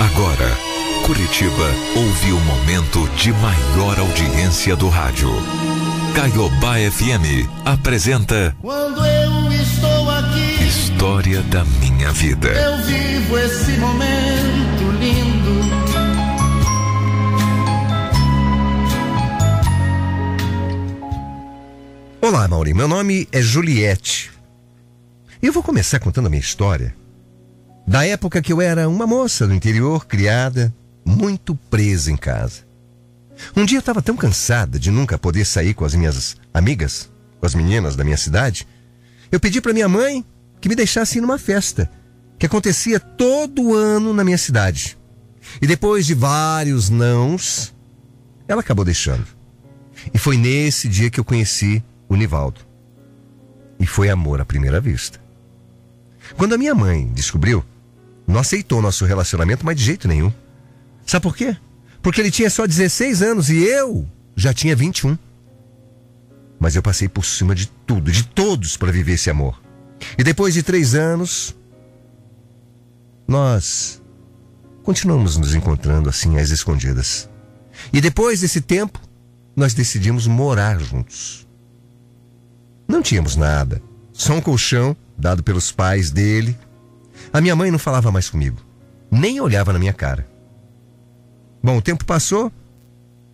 Agora, Curitiba ouve o momento de maior audiência do rádio. Caiobá FM apresenta Quando eu estou aqui, História da Minha Vida. eu vivo esse momento lindo. Olá, Mauri. Meu nome é Juliette. E eu vou começar contando a minha história. Da época que eu era uma moça do interior, criada, muito presa em casa. Um dia eu estava tão cansada de nunca poder sair com as minhas amigas, com as meninas da minha cidade, eu pedi para minha mãe que me deixasse ir numa festa que acontecia todo ano na minha cidade. E depois de vários nãos, ela acabou deixando. E foi nesse dia que eu conheci o Nivaldo. E foi amor à primeira vista. Quando a minha mãe descobriu, não aceitou nosso relacionamento, mas de jeito nenhum. Sabe por quê? Porque ele tinha só 16 anos e eu já tinha 21. Mas eu passei por cima de tudo, de todos, para viver esse amor. E depois de três anos, nós continuamos nos encontrando assim às escondidas. E depois desse tempo, nós decidimos morar juntos. Não tínhamos nada, só um colchão dado pelos pais dele. A minha mãe não falava mais comigo, nem olhava na minha cara. Bom, o tempo passou,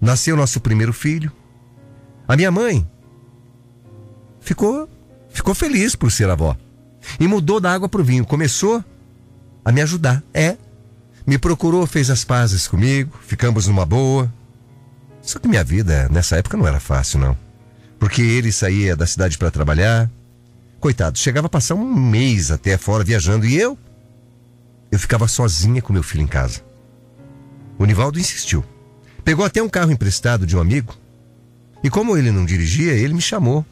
nasceu nosso primeiro filho. A minha mãe ficou ficou feliz por ser avó e mudou da água pro vinho, começou a me ajudar. É, me procurou, fez as pazes comigo, ficamos numa boa. Só que minha vida nessa época não era fácil, não. Porque ele saía da cidade para trabalhar. Coitado, chegava a passar um mês até fora viajando e eu? Eu ficava sozinha com meu filho em casa. O Nivaldo insistiu. Pegou até um carro emprestado de um amigo. E como ele não dirigia, ele me chamou,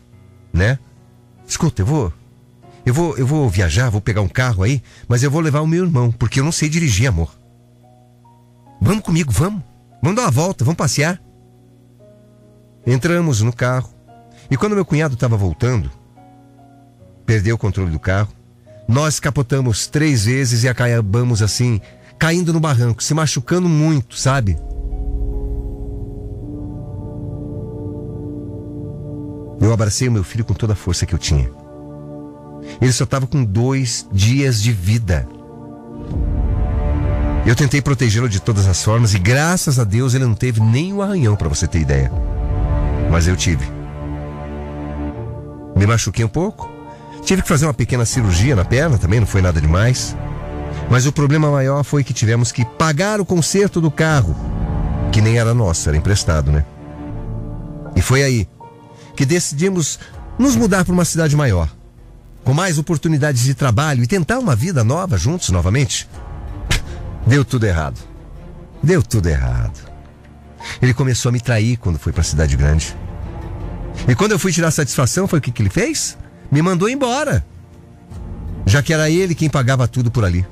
né? Escuta, eu vou eu vou eu vou viajar, vou pegar um carro aí, mas eu vou levar o meu irmão, porque eu não sei dirigir, amor. Vamos comigo, vamos. Vamos dar uma volta, vamos passear. Entramos no carro. E quando meu cunhado estava voltando, perdeu o controle do carro. Nós capotamos três vezes e acabamos assim, caindo no barranco, se machucando muito, sabe? Eu abracei o meu filho com toda a força que eu tinha. Ele só estava com dois dias de vida. Eu tentei protegê-lo de todas as formas e graças a Deus ele não teve nem um arranhão, para você ter ideia. Mas eu tive. Me machuquei um pouco. Tive que fazer uma pequena cirurgia na perna também, não foi nada demais. Mas o problema maior foi que tivemos que pagar o conserto do carro, que nem era nosso, era emprestado, né? E foi aí que decidimos nos mudar para uma cidade maior, com mais oportunidades de trabalho e tentar uma vida nova juntos novamente. Deu tudo errado. Deu tudo errado. Ele começou a me trair quando foi para a cidade grande. E quando eu fui tirar satisfação, foi o que, que ele fez? Me mandou embora. Já que era ele quem pagava tudo por ali.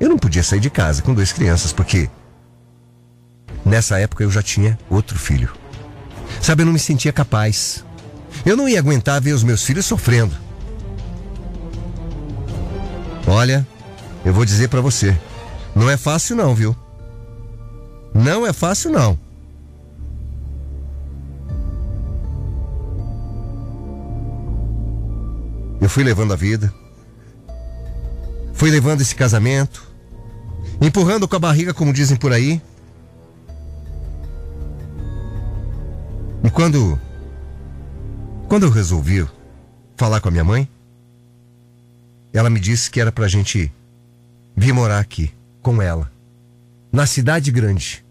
Eu não podia sair de casa com duas crianças, porque nessa época eu já tinha outro filho. Sabe, eu não me sentia capaz. Eu não ia aguentar ver os meus filhos sofrendo. Olha, eu vou dizer para você, não é fácil não, viu? Não é fácil não. Fui levando a vida. Fui levando esse casamento. Empurrando com a barriga, como dizem por aí. E quando. Quando eu resolvi falar com a minha mãe, ela me disse que era pra gente vir morar aqui, com ela. Na cidade grande.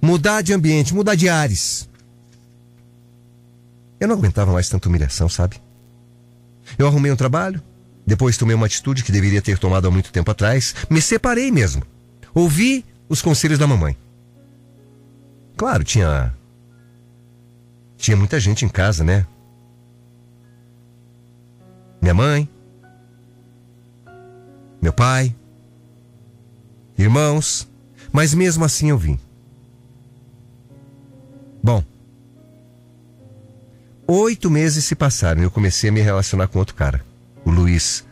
Mudar de ambiente, mudar de ares. Eu não aguentava mais tanta humilhação, sabe? Eu arrumei um trabalho, depois tomei uma atitude que deveria ter tomado há muito tempo atrás, me separei mesmo. Ouvi os conselhos da mamãe. Claro, tinha. Tinha muita gente em casa, né? Minha mãe, meu pai, irmãos, mas mesmo assim eu vim. Bom, oito meses se passaram e eu comecei a me relacionar com outro cara, o Luiz.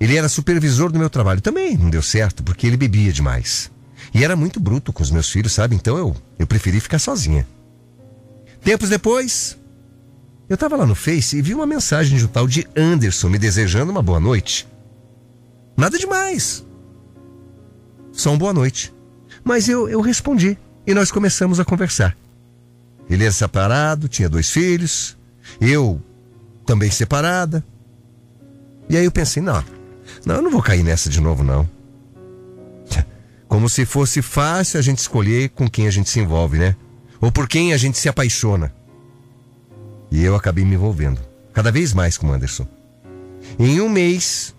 Ele era supervisor do meu trabalho. Também não deu certo, porque ele bebia demais. E era muito bruto com os meus filhos, sabe? Então eu, eu preferi ficar sozinha. Tempos depois, eu estava lá no Face e vi uma mensagem de um tal de Anderson me desejando uma boa noite. Nada demais. Só uma boa noite. Mas eu, eu respondi e nós começamos a conversar. Ele era separado, tinha dois filhos, eu também separada. E aí eu pensei, não, não, eu não vou cair nessa de novo, não. Como se fosse fácil a gente escolher com quem a gente se envolve, né? Ou por quem a gente se apaixona. E eu acabei me envolvendo, cada vez mais com o Anderson. Em um mês,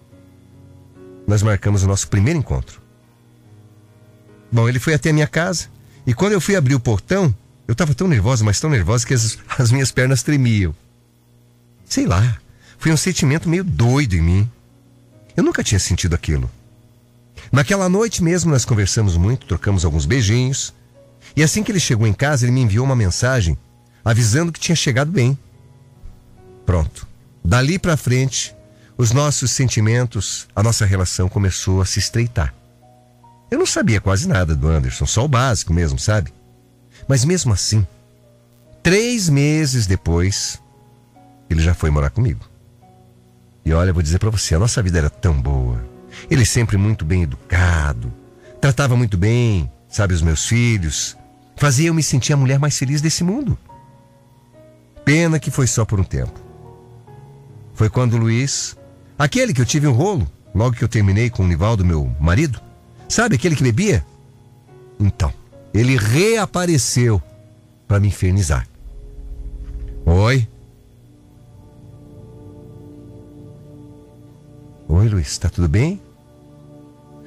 nós marcamos o nosso primeiro encontro. Bom, ele foi até a minha casa e quando eu fui abrir o portão, eu estava tão nervosa, mas tão nervosa que as, as minhas pernas tremiam. Sei lá, foi um sentimento meio doido em mim. Eu nunca tinha sentido aquilo. Naquela noite mesmo nós conversamos muito, trocamos alguns beijinhos. E assim que ele chegou em casa, ele me enviou uma mensagem avisando que tinha chegado bem. Pronto. Dali para frente, os nossos sentimentos, a nossa relação começou a se estreitar. Eu não sabia quase nada do Anderson, só o básico mesmo, sabe? Mas mesmo assim, três meses depois, ele já foi morar comigo. E olha, vou dizer para você, a nossa vida era tão boa. Ele sempre muito bem educado, tratava muito bem, sabe, os meus filhos, fazia eu me sentir a mulher mais feliz desse mundo. Pena que foi só por um tempo. Foi quando o Luiz, aquele que eu tive um rolo, logo que eu terminei com o Nivaldo, meu marido, sabe aquele que bebia? Então, ele reapareceu para me infernizar. Oi? Oi, Luiz, tá tudo bem?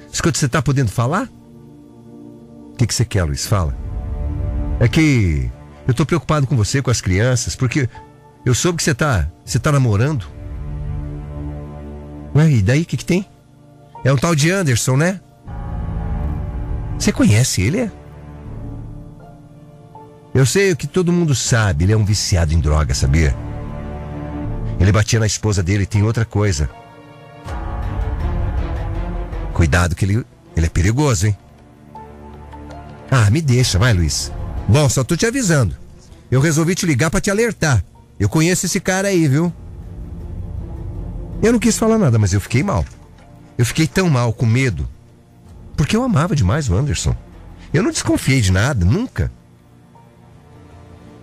Escuta, você tá podendo falar? O que, que você quer, Luiz? Fala. É que eu tô preocupado com você, com as crianças, porque eu soube que você tá, você tá namorando. Ué, e daí o que, que tem? É um tal de Anderson, né? Você conhece ele, é? Eu sei o que todo mundo sabe, ele é um viciado em droga, sabia? Ele batia na esposa dele e tem outra coisa. Cuidado que ele, ele é perigoso, hein? Ah, me deixa, vai, Luiz. Bom, só tô te avisando. Eu resolvi te ligar para te alertar. Eu conheço esse cara aí, viu? Eu não quis falar nada, mas eu fiquei mal. Eu fiquei tão mal, com medo. Porque eu amava demais o Anderson. Eu não desconfiei de nada, nunca.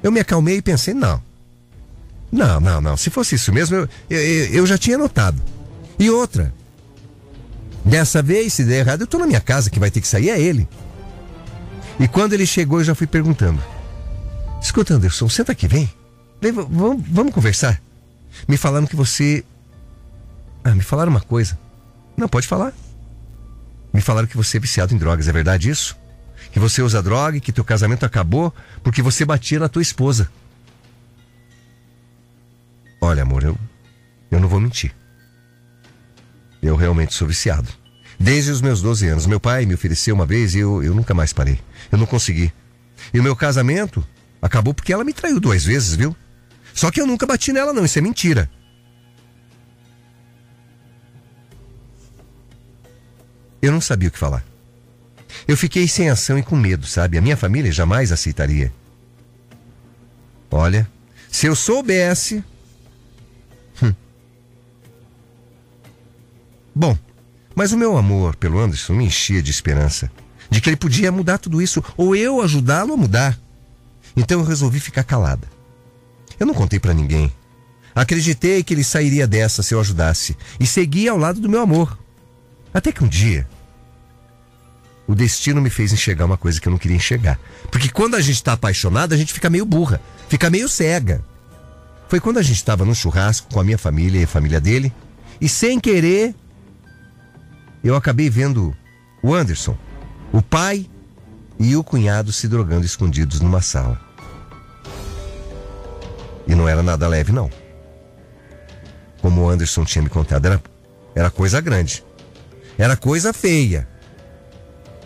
Eu me acalmei e pensei, não. Não, não, não. Se fosse isso mesmo, eu, eu, eu já tinha notado. E outra, Dessa vez, se der errado, eu tô na minha casa, que vai ter que sair é ele. E quando ele chegou, eu já fui perguntando: Escuta, Anderson, senta aqui, vem. vamos, vamos conversar. Me falaram que você. Ah, me falaram uma coisa. Não, pode falar. Me falaram que você é viciado em drogas, é verdade isso? Que você usa droga e que teu casamento acabou porque você batia na tua esposa. Olha, amor, eu, eu não vou mentir. Eu realmente sou viciado. Desde os meus 12 anos. Meu pai me ofereceu uma vez e eu, eu nunca mais parei. Eu não consegui. E o meu casamento acabou porque ela me traiu duas vezes, viu? Só que eu nunca bati nela, não. Isso é mentira. Eu não sabia o que falar. Eu fiquei sem ação e com medo, sabe? A minha família jamais aceitaria. Olha, se eu soubesse, Bom, mas o meu amor pelo Anderson me enchia de esperança. De que ele podia mudar tudo isso, ou eu ajudá-lo a mudar. Então eu resolvi ficar calada. Eu não contei para ninguém. Acreditei que ele sairia dessa se eu ajudasse. E segui ao lado do meu amor. Até que um dia. O destino me fez enxergar uma coisa que eu não queria enxergar. Porque quando a gente está apaixonado, a gente fica meio burra, fica meio cega. Foi quando a gente estava num churrasco com a minha família e a família dele, e sem querer eu acabei vendo o Anderson, o pai e o cunhado se drogando escondidos numa sala. E não era nada leve, não. Como o Anderson tinha me contado, era, era coisa grande. Era coisa feia.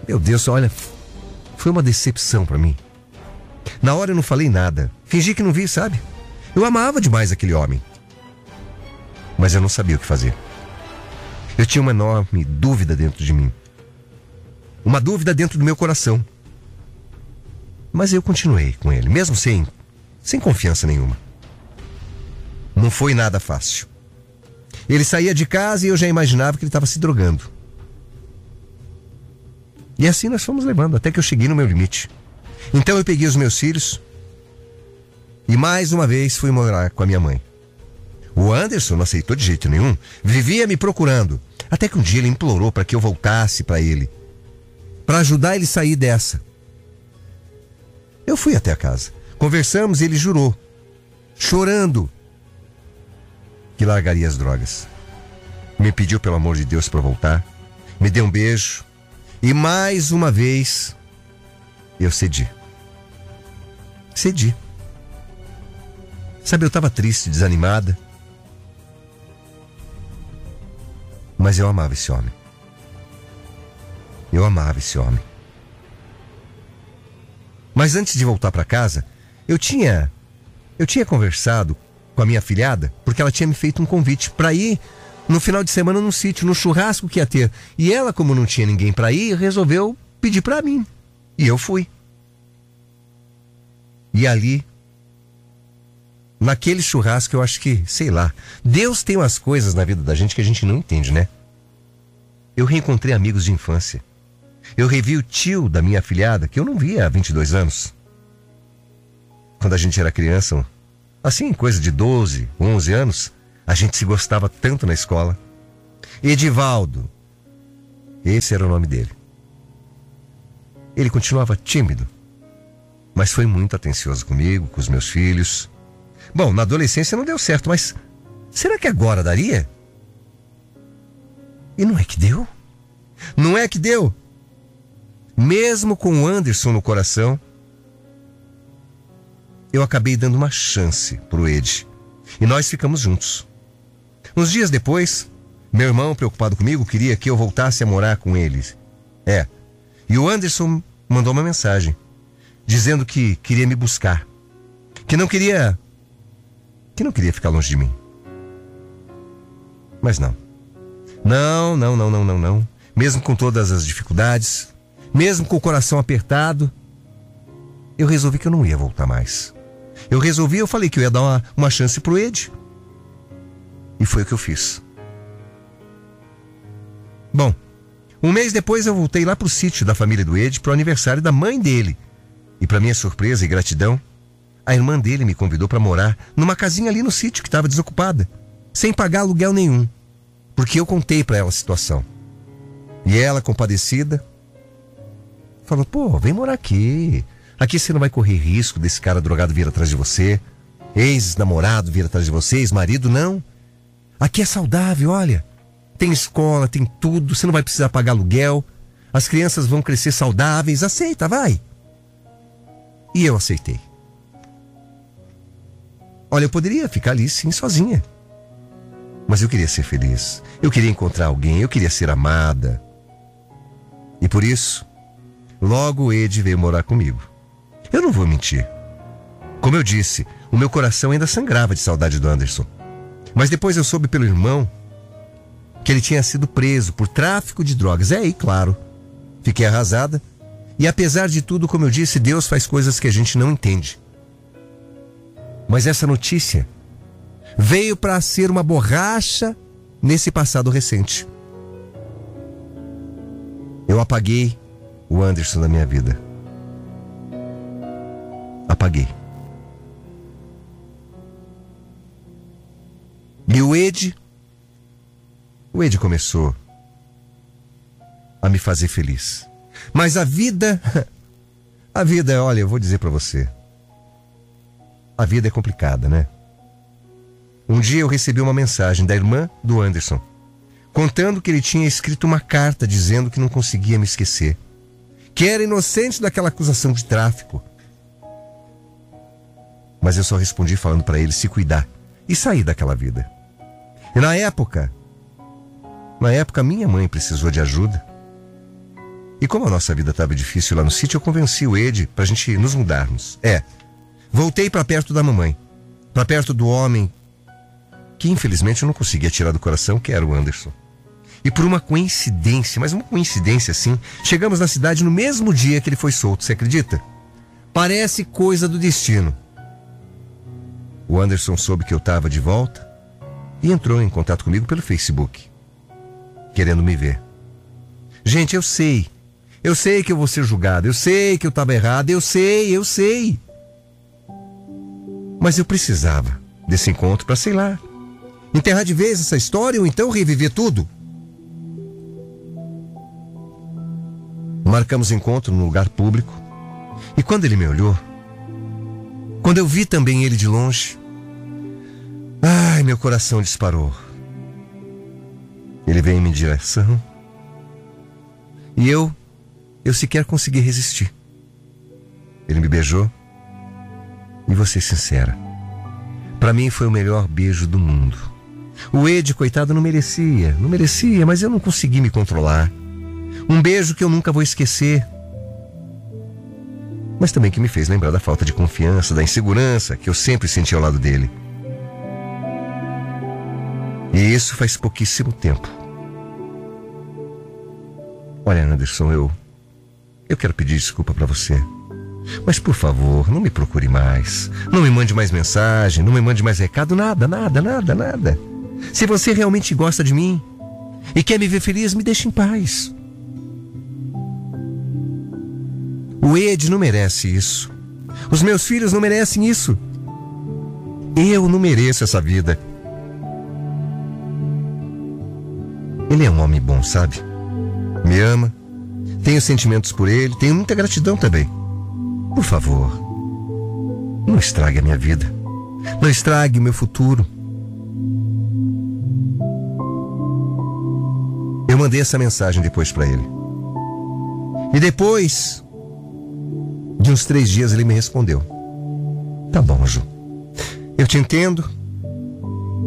Meu Deus, olha, foi uma decepção para mim. Na hora eu não falei nada. Fingi que não vi, sabe? Eu amava demais aquele homem. Mas eu não sabia o que fazer. Eu tinha uma enorme dúvida dentro de mim. Uma dúvida dentro do meu coração. Mas eu continuei com ele, mesmo sem, sem confiança nenhuma. Não foi nada fácil. Ele saía de casa e eu já imaginava que ele estava se drogando. E assim nós fomos levando, até que eu cheguei no meu limite. Então eu peguei os meus filhos e mais uma vez fui morar com a minha mãe. O Anderson não aceitou de jeito nenhum, vivia me procurando, até que um dia ele implorou para que eu voltasse para ele, para ajudar ele a sair dessa. Eu fui até a casa, conversamos e ele jurou, chorando, que largaria as drogas. Me pediu pelo amor de Deus para voltar, me deu um beijo e mais uma vez eu cedi. Cedi. Sabe, eu estava triste, desanimada. Mas eu amava esse homem. Eu amava esse homem. Mas antes de voltar para casa, eu tinha eu tinha conversado com a minha filhada, porque ela tinha me feito um convite para ir no final de semana no sítio, no churrasco que ia ter. E ela, como não tinha ninguém para ir, resolveu pedir para mim. E eu fui. E ali naquele churrasco, eu acho que, sei lá, Deus tem umas coisas na vida da gente que a gente não entende, né? Eu reencontrei amigos de infância. Eu revi o tio da minha afilhada, que eu não via há 22 anos. Quando a gente era criança, assim, coisa de 12, 11 anos, a gente se gostava tanto na escola. Edivaldo, esse era o nome dele. Ele continuava tímido, mas foi muito atencioso comigo, com os meus filhos. Bom, na adolescência não deu certo, mas será que agora daria? E não é que deu? Não é que deu? Mesmo com o Anderson no coração, eu acabei dando uma chance pro Ed. E nós ficamos juntos. Uns dias depois, meu irmão, preocupado comigo, queria que eu voltasse a morar com eles. É. E o Anderson mandou uma mensagem dizendo que queria me buscar, que não queria que não queria ficar longe de mim. Mas não. Não, não, não, não, não, não. Mesmo com todas as dificuldades, mesmo com o coração apertado, eu resolvi que eu não ia voltar mais. Eu resolvi, eu falei que eu ia dar uma, uma chance pro Ed. E foi o que eu fiz. Bom, um mês depois eu voltei lá pro sítio da família do Ed pro aniversário da mãe dele. E para minha surpresa e gratidão, a irmã dele me convidou para morar numa casinha ali no sítio que estava desocupada, sem pagar aluguel nenhum, porque eu contei para ela a situação. E ela, compadecida, falou: pô, vem morar aqui. Aqui você não vai correr risco desse cara drogado vir atrás de você, ex-namorado vir atrás de você, ex-marido, não. Aqui é saudável, olha. Tem escola, tem tudo, você não vai precisar pagar aluguel. As crianças vão crescer saudáveis, aceita, vai. E eu aceitei. Olha, eu poderia ficar ali sim sozinha. Mas eu queria ser feliz. Eu queria encontrar alguém, eu queria ser amada. E por isso, logo Ed veio morar comigo. Eu não vou mentir. Como eu disse, o meu coração ainda sangrava de saudade do Anderson. Mas depois eu soube pelo irmão que ele tinha sido preso por tráfico de drogas. É aí, claro. Fiquei arrasada. E apesar de tudo, como eu disse, Deus faz coisas que a gente não entende. Mas essa notícia veio para ser uma borracha nesse passado recente. Eu apaguei o Anderson da minha vida. Apaguei. E o Ed, o Ed começou a me fazer feliz. Mas a vida, a vida, olha, eu vou dizer para você. A vida é complicada, né? Um dia eu recebi uma mensagem da irmã do Anderson, contando que ele tinha escrito uma carta dizendo que não conseguia me esquecer, que era inocente daquela acusação de tráfico. Mas eu só respondi falando para ele se cuidar e sair daquela vida. E na época, na época minha mãe precisou de ajuda. E como a nossa vida estava difícil lá no sítio, eu convenci o Ed para a gente nos mudarmos. É, Voltei para perto da mamãe, para perto do homem que infelizmente eu não conseguia tirar do coração, que era o Anderson. E por uma coincidência, mas uma coincidência assim, chegamos na cidade no mesmo dia que ele foi solto, você acredita? Parece coisa do destino. O Anderson soube que eu estava de volta e entrou em contato comigo pelo Facebook, querendo me ver. Gente, eu sei. Eu sei que eu vou ser julgado, eu sei que eu estava errado, eu sei, eu sei. Mas eu precisava desse encontro para, sei lá, enterrar de vez essa história ou então reviver tudo. Marcamos encontro num lugar público e quando ele me olhou, quando eu vi também ele de longe, ai, meu coração disparou. Ele veio em minha direção e eu, eu sequer consegui resistir. Ele me beijou e vou ser sincera. Para mim foi o melhor beijo do mundo. O Ed, coitado, não merecia, não merecia, mas eu não consegui me controlar. Um beijo que eu nunca vou esquecer. Mas também que me fez lembrar da falta de confiança, da insegurança que eu sempre senti ao lado dele. E isso faz pouquíssimo tempo. Olha, Anderson, eu. Eu quero pedir desculpa para você. Mas por favor, não me procure mais. Não me mande mais mensagem, não me mande mais recado, nada, nada, nada, nada. Se você realmente gosta de mim e quer me ver feliz, me deixe em paz. O Ed não merece isso. Os meus filhos não merecem isso. Eu não mereço essa vida. Ele é um homem bom, sabe? Me ama. Tenho sentimentos por ele, tenho muita gratidão também. Por favor, não estrague a minha vida. Não estrague o meu futuro. Eu mandei essa mensagem depois para ele. E depois de uns três dias ele me respondeu: Tá bom, Ju. Eu te entendo.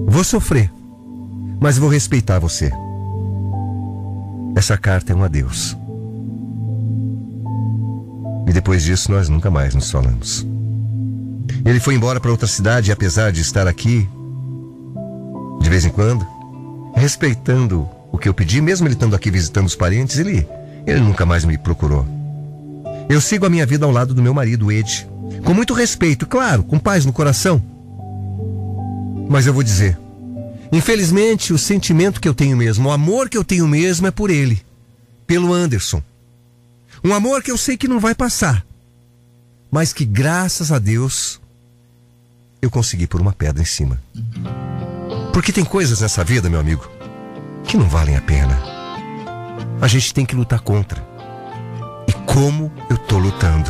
Vou sofrer, mas vou respeitar você. Essa carta é um adeus. E depois disso nós nunca mais nos falamos. Ele foi embora para outra cidade e apesar de estar aqui, de vez em quando, respeitando o que eu pedi, mesmo ele estando aqui visitando os parentes, ele, ele nunca mais me procurou. Eu sigo a minha vida ao lado do meu marido, Ed. Com muito respeito, claro, com paz no coração. Mas eu vou dizer: infelizmente, o sentimento que eu tenho mesmo, o amor que eu tenho mesmo é por ele, pelo Anderson. Um amor que eu sei que não vai passar, mas que graças a Deus eu consegui por uma pedra em cima. Porque tem coisas nessa vida, meu amigo, que não valem a pena. A gente tem que lutar contra como eu tô lutando.